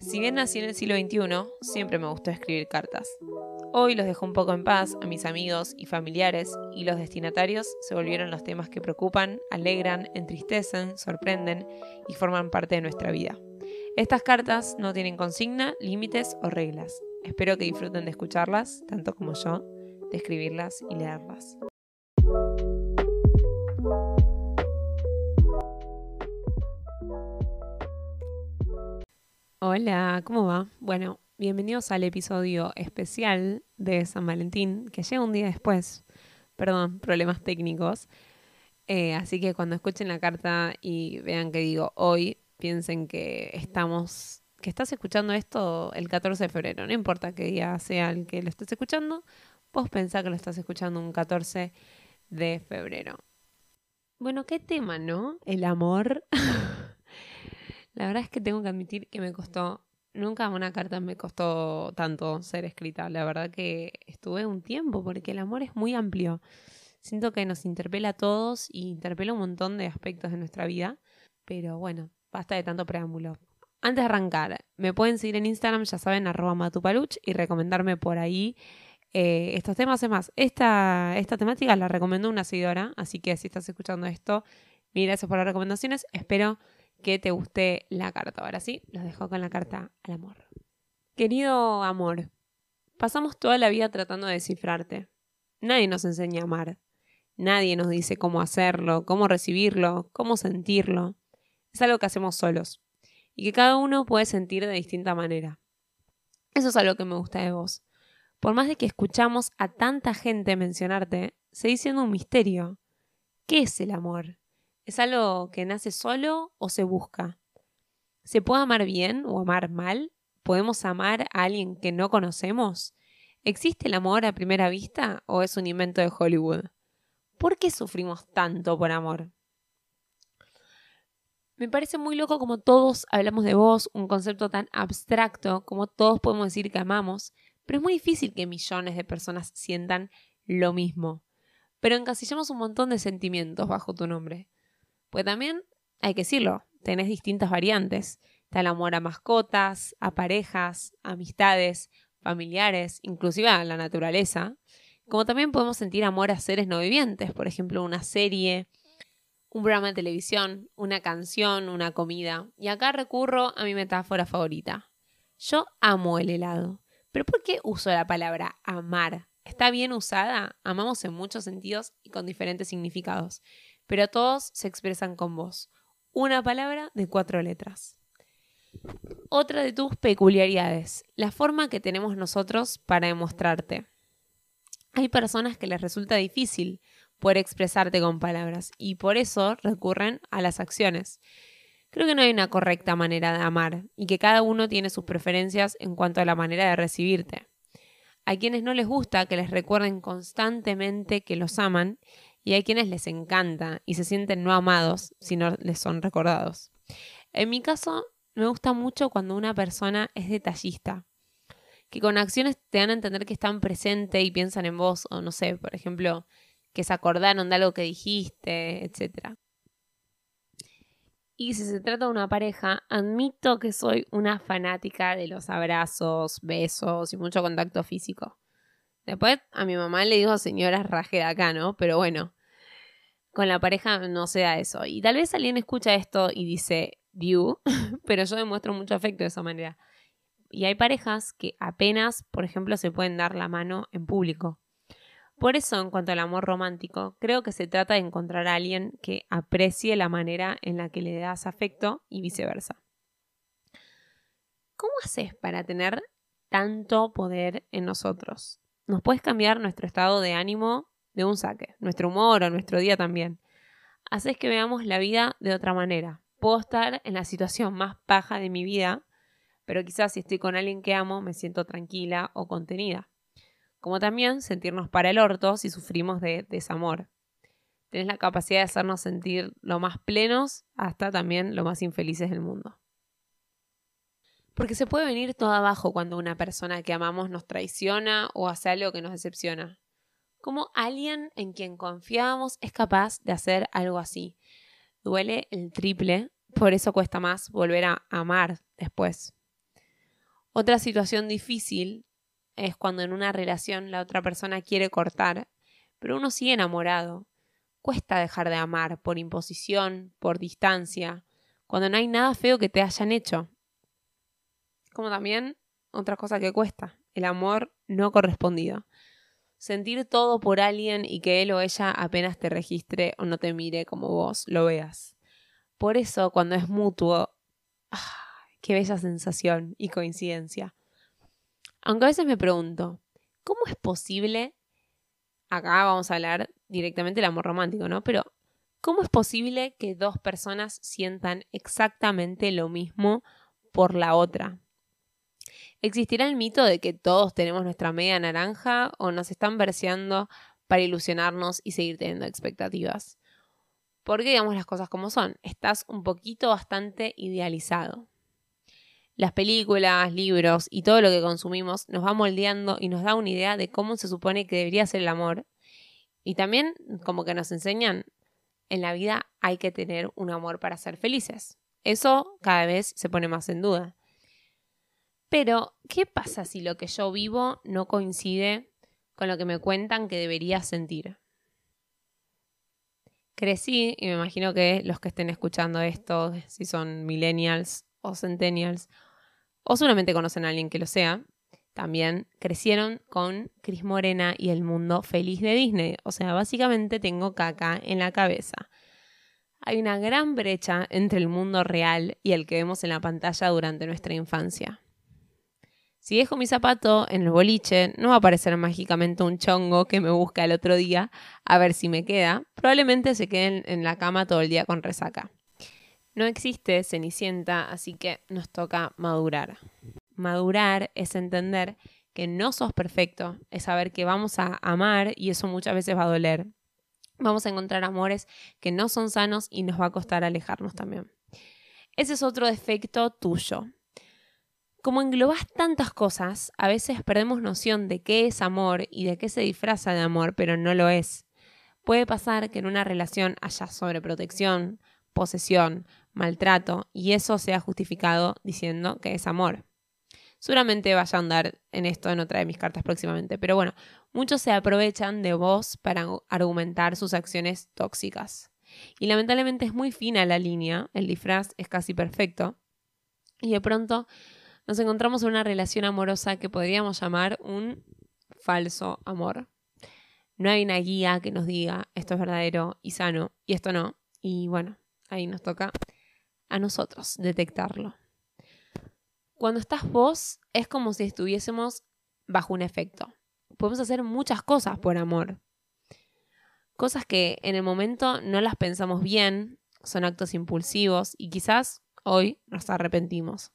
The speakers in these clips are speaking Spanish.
Si bien nací en el siglo XXI, siempre me gustó escribir cartas. Hoy los dejo un poco en paz a mis amigos y familiares y los destinatarios se volvieron los temas que preocupan, alegran, entristecen, sorprenden y forman parte de nuestra vida. Estas cartas no tienen consigna, límites o reglas. Espero que disfruten de escucharlas, tanto como yo, de escribirlas y leerlas. Hola, ¿cómo va? Bueno, bienvenidos al episodio especial de San Valentín, que llega un día después. Perdón, problemas técnicos. Eh, así que cuando escuchen la carta y vean que digo hoy, piensen que estamos, que estás escuchando esto el 14 de febrero. No importa qué día sea el que lo estés escuchando, vos pensá que lo estás escuchando un 14 de febrero. Bueno, qué tema, ¿no? El amor. La verdad es que tengo que admitir que me costó, nunca una carta me costó tanto ser escrita. La verdad que estuve un tiempo porque el amor es muy amplio. Siento que nos interpela a todos y interpela un montón de aspectos de nuestra vida. Pero bueno, basta de tanto preámbulo. Antes de arrancar, me pueden seguir en Instagram, ya saben, arroba matupaluch y recomendarme por ahí eh, estos temas. Es más, esta, esta temática la recomendó una seguidora, así que si estás escuchando esto, mil gracias por las recomendaciones. Espero que te guste la carta. Ahora sí, los dejo con la carta al amor. Querido amor, pasamos toda la vida tratando de descifrarte. Nadie nos enseña a amar. Nadie nos dice cómo hacerlo, cómo recibirlo, cómo sentirlo. Es algo que hacemos solos y que cada uno puede sentir de distinta manera. Eso es algo que me gusta de vos. Por más de que escuchamos a tanta gente mencionarte, sigue siendo un misterio. ¿Qué es el amor? ¿Es algo que nace solo o se busca? ¿Se puede amar bien o amar mal? ¿Podemos amar a alguien que no conocemos? ¿Existe el amor a primera vista o es un invento de Hollywood? ¿Por qué sufrimos tanto por amor? Me parece muy loco como todos hablamos de vos, un concepto tan abstracto como todos podemos decir que amamos, pero es muy difícil que millones de personas sientan lo mismo. Pero encasillamos un montón de sentimientos bajo tu nombre. Pues también, hay que decirlo, tenés distintas variantes. Está el amor a mascotas, a parejas, amistades, familiares, inclusive a la naturaleza. Como también podemos sentir amor a seres no vivientes, por ejemplo, una serie, un programa de televisión, una canción, una comida. Y acá recurro a mi metáfora favorita. Yo amo el helado. ¿Pero por qué uso la palabra amar? Está bien usada, amamos en muchos sentidos y con diferentes significados pero todos se expresan con voz. Una palabra de cuatro letras. Otra de tus peculiaridades, la forma que tenemos nosotros para demostrarte. Hay personas que les resulta difícil poder expresarte con palabras y por eso recurren a las acciones. Creo que no hay una correcta manera de amar y que cada uno tiene sus preferencias en cuanto a la manera de recibirte. Hay quienes no les gusta que les recuerden constantemente que los aman y hay quienes les encanta y se sienten no amados si no les son recordados. En mi caso, me gusta mucho cuando una persona es detallista, que con acciones te dan a entender que están presentes y piensan en vos, o no sé, por ejemplo, que se acordaron de algo que dijiste, etc. Y si se trata de una pareja, admito que soy una fanática de los abrazos, besos y mucho contacto físico. Después a mi mamá le digo señora raje de acá, ¿no? Pero bueno, con la pareja no se da eso. Y tal vez alguien escucha esto y dice, view, pero yo demuestro mucho afecto de esa manera. Y hay parejas que apenas, por ejemplo, se pueden dar la mano en público. Por eso, en cuanto al amor romántico, creo que se trata de encontrar a alguien que aprecie la manera en la que le das afecto y viceversa. ¿Cómo haces para tener tanto poder en nosotros? Nos puedes cambiar nuestro estado de ánimo de un saque, nuestro humor o nuestro día también. Haces que veamos la vida de otra manera. Puedo estar en la situación más paja de mi vida, pero quizás si estoy con alguien que amo me siento tranquila o contenida. Como también sentirnos para el orto si sufrimos de desamor. Tienes la capacidad de hacernos sentir lo más plenos hasta también lo más infelices del mundo. Porque se puede venir todo abajo cuando una persona que amamos nos traiciona o hace algo que nos decepciona. Como alguien en quien confiamos es capaz de hacer algo así. Duele el triple, por eso cuesta más volver a amar después. Otra situación difícil es cuando en una relación la otra persona quiere cortar, pero uno sigue enamorado. Cuesta dejar de amar por imposición, por distancia, cuando no hay nada feo que te hayan hecho. Como también otra cosa que cuesta, el amor no correspondido. Sentir todo por alguien y que él o ella apenas te registre o no te mire como vos lo veas. Por eso, cuando es mutuo, ¡ah! qué bella sensación y coincidencia. Aunque a veces me pregunto, ¿cómo es posible? Acá vamos a hablar directamente del amor romántico, ¿no? Pero, ¿cómo es posible que dos personas sientan exactamente lo mismo por la otra? ¿Existirá el mito de que todos tenemos nuestra media naranja o nos están verseando para ilusionarnos y seguir teniendo expectativas? Porque digamos las cosas como son, estás un poquito bastante idealizado. Las películas, libros y todo lo que consumimos nos va moldeando y nos da una idea de cómo se supone que debería ser el amor. Y también como que nos enseñan, en la vida hay que tener un amor para ser felices. Eso cada vez se pone más en duda. Pero, ¿qué pasa si lo que yo vivo no coincide con lo que me cuentan que debería sentir? Crecí, y me imagino que los que estén escuchando esto, si son millennials o centennials, o solamente conocen a alguien que lo sea, también crecieron con Cris Morena y el mundo feliz de Disney. O sea, básicamente tengo caca en la cabeza. Hay una gran brecha entre el mundo real y el que vemos en la pantalla durante nuestra infancia. Si dejo mi zapato en el boliche, no va a aparecer mágicamente un chongo que me busca el otro día a ver si me queda. Probablemente se queden en la cama todo el día con resaca. No existe Cenicienta, así que nos toca madurar. Madurar es entender que no sos perfecto, es saber que vamos a amar y eso muchas veces va a doler. Vamos a encontrar amores que no son sanos y nos va a costar alejarnos también. Ese es otro defecto tuyo. Como englobas tantas cosas, a veces perdemos noción de qué es amor y de qué se disfraza de amor, pero no lo es. Puede pasar que en una relación haya sobreprotección, posesión, maltrato, y eso sea justificado diciendo que es amor. Seguramente vaya a andar en esto en otra de mis cartas próximamente, pero bueno, muchos se aprovechan de vos para argumentar sus acciones tóxicas. Y lamentablemente es muy fina la línea, el disfraz es casi perfecto, y de pronto nos encontramos en una relación amorosa que podríamos llamar un falso amor. No hay una guía que nos diga esto es verdadero y sano y esto no. Y bueno, ahí nos toca a nosotros detectarlo. Cuando estás vos es como si estuviésemos bajo un efecto. Podemos hacer muchas cosas por amor. Cosas que en el momento no las pensamos bien, son actos impulsivos y quizás hoy nos arrepentimos.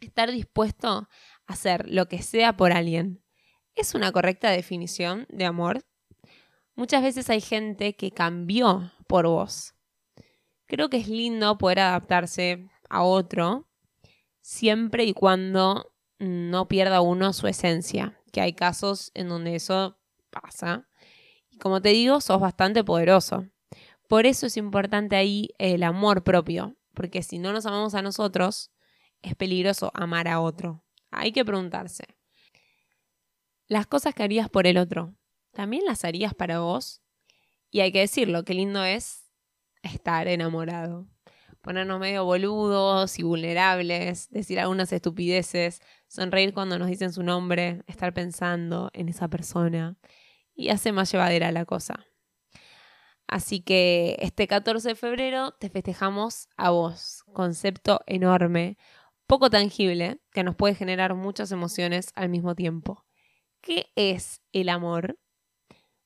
Estar dispuesto a hacer lo que sea por alguien. ¿Es una correcta definición de amor? Muchas veces hay gente que cambió por vos. Creo que es lindo poder adaptarse a otro siempre y cuando no pierda uno su esencia, que hay casos en donde eso pasa. Y como te digo, sos bastante poderoso. Por eso es importante ahí el amor propio, porque si no nos amamos a nosotros, es peligroso amar a otro. Hay que preguntarse. Las cosas que harías por el otro, ¿también las harías para vos? Y hay que decirlo, qué lindo es estar enamorado. Ponernos medio boludos y vulnerables, decir algunas estupideces, sonreír cuando nos dicen su nombre, estar pensando en esa persona y hace más llevadera la cosa. Así que este 14 de febrero te festejamos a vos, concepto enorme, poco tangible que nos puede generar muchas emociones al mismo tiempo. ¿Qué es el amor?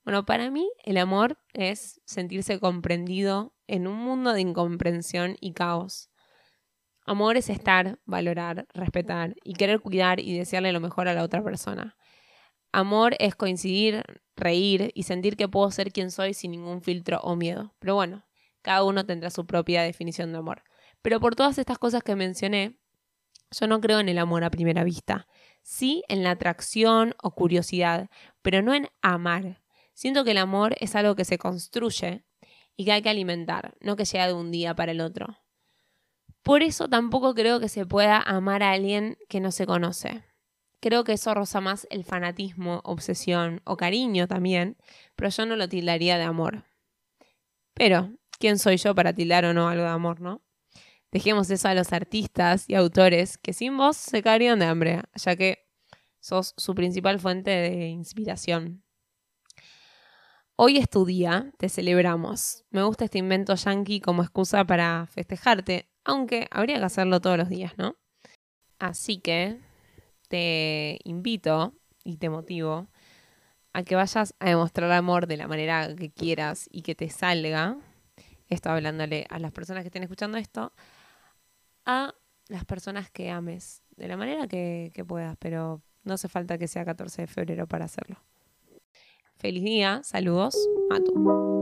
Bueno, para mí el amor es sentirse comprendido en un mundo de incomprensión y caos. Amor es estar, valorar, respetar y querer cuidar y desearle lo mejor a la otra persona. Amor es coincidir, reír y sentir que puedo ser quien soy sin ningún filtro o miedo. Pero bueno, cada uno tendrá su propia definición de amor. Pero por todas estas cosas que mencioné, yo no creo en el amor a primera vista. Sí en la atracción o curiosidad, pero no en amar. Siento que el amor es algo que se construye y que hay que alimentar, no que llega de un día para el otro. Por eso tampoco creo que se pueda amar a alguien que no se conoce. Creo que eso roza más el fanatismo, obsesión o cariño también, pero yo no lo tildaría de amor. Pero, ¿quién soy yo para tildar o no algo de amor, no? Dejemos eso a los artistas y autores que sin vos se caerían de hambre, ya que sos su principal fuente de inspiración. Hoy es tu día, te celebramos. Me gusta este invento yankee como excusa para festejarte, aunque habría que hacerlo todos los días, ¿no? Así que te invito y te motivo a que vayas a demostrar amor de la manera que quieras y que te salga. Esto hablándole a las personas que estén escuchando esto, a las personas que ames, de la manera que, puedas, pero no hace falta que sea 14 de febrero para hacerlo. Feliz día, saludos, Matu.